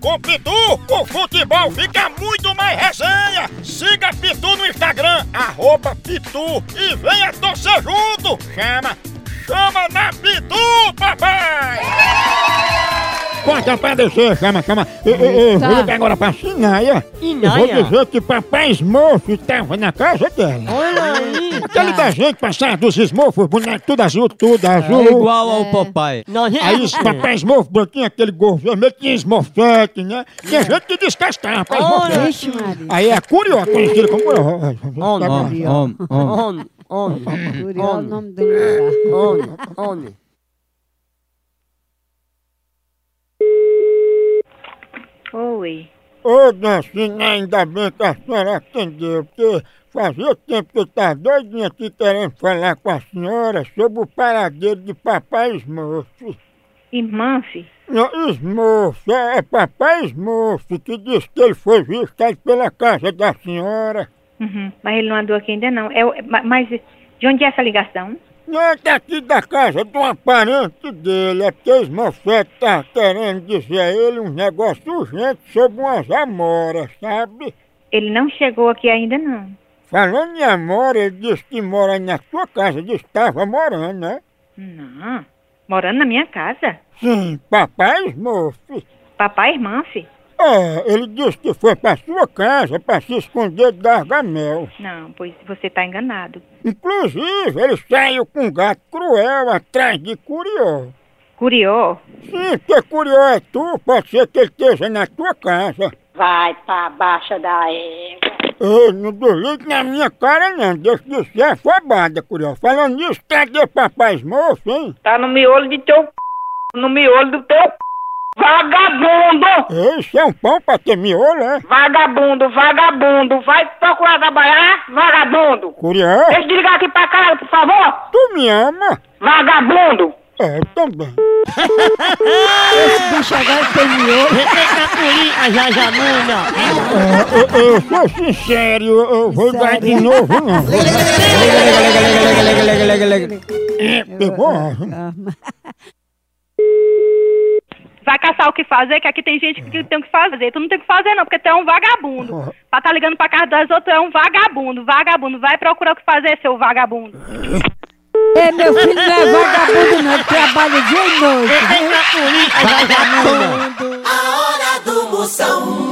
Com Pitu, o futebol fica muito mais resenha! Siga Pitu no Instagram, arroba Pitu e venha torcer junto! Chama, chama na Pitu, papai! Corta pra descer, chama, chama. Eu, eu, eu Tá. vou ligar agora pra Sinaia. Eu vou Inaia? dizer que papai Smurf tava na casa dela. Olha aí! Aquele desenho que passava dos Smurfs, boneco tudo azul, tudo azul. É igual ao papai. Nós Aí os papai Smurf branquinho, aquele gorro vermelho, tinha Smurfette, né? Tinha gente que descascava pra Olha, Smurfette. Aí é Curió, conhecido como Curió. Homem, Tá. Homem, homem, homem. Homem, homem, Curió é o nome do lugar. homem, homem. Oi. Ô, Dancina, ainda bem que a senhora atendeu, porque fazia tempo que eu estava doidinho aqui querendo falar com a senhora sobre o paradeiro de papai Smurf. Irmã? Não, Smurf, é, é papai Smurf que disse que ele foi visto pela casa da senhora. Uhum. Mas ele não andou aqui ainda não. É, ma- mas de onde é essa ligação? Não, é daqui da casa de uma parente dele, é porque o Smurfette tá querendo dizer a ele um negócio urgente sobre umas amoras, sabe? Ele não chegou aqui ainda não. Falando em amora, ele disse que mora na sua casa, disse que estava morando, né? Não. Morando na minha casa? Sim, papai Smurf. Papai irmã? É, ele disse que foi pra sua casa pra se esconder de Gargamel. Não, pois você tá enganado. Inclusive, ele saiu com um gato cruel atrás de Curió. Curió? Sim, porque Curió é tu, pode ser que ele esteja na tua casa. Vai pra baixa da égua. Ei, não desligue na minha cara não, deixa de ser afobada, Curió. Falando nisso, cadê papai Smurf, hein? Tá no miolo de teu c... no miolo do teu c... Isso é um pão pra ter miolo, é? Vagabundo, vagabundo! Vai procurar trabalhar, vagabundo! Curió, Deixa de ligar aqui pra cá, por favor! tu me ama? Vagabundo! É, eu também. Esse bicho agora tem miolo. Respeita a curi, a jajamuna. É, eu, eu sou sincero, eu, vou dar de novo, não. É, pegou? Vai caçar o que fazer, que aqui tem gente que tem o que fazer. Tu não tem o que fazer não, porque tu é um vagabundo. Pra tá ligando pra casa das outras, tu é um vagabundo, vagabundo. Vai procurar o que fazer, seu vagabundo. Ei, meu filho não é vagabundo não, ele trabalha dia e noite. Jajamuna. A hora do Moção.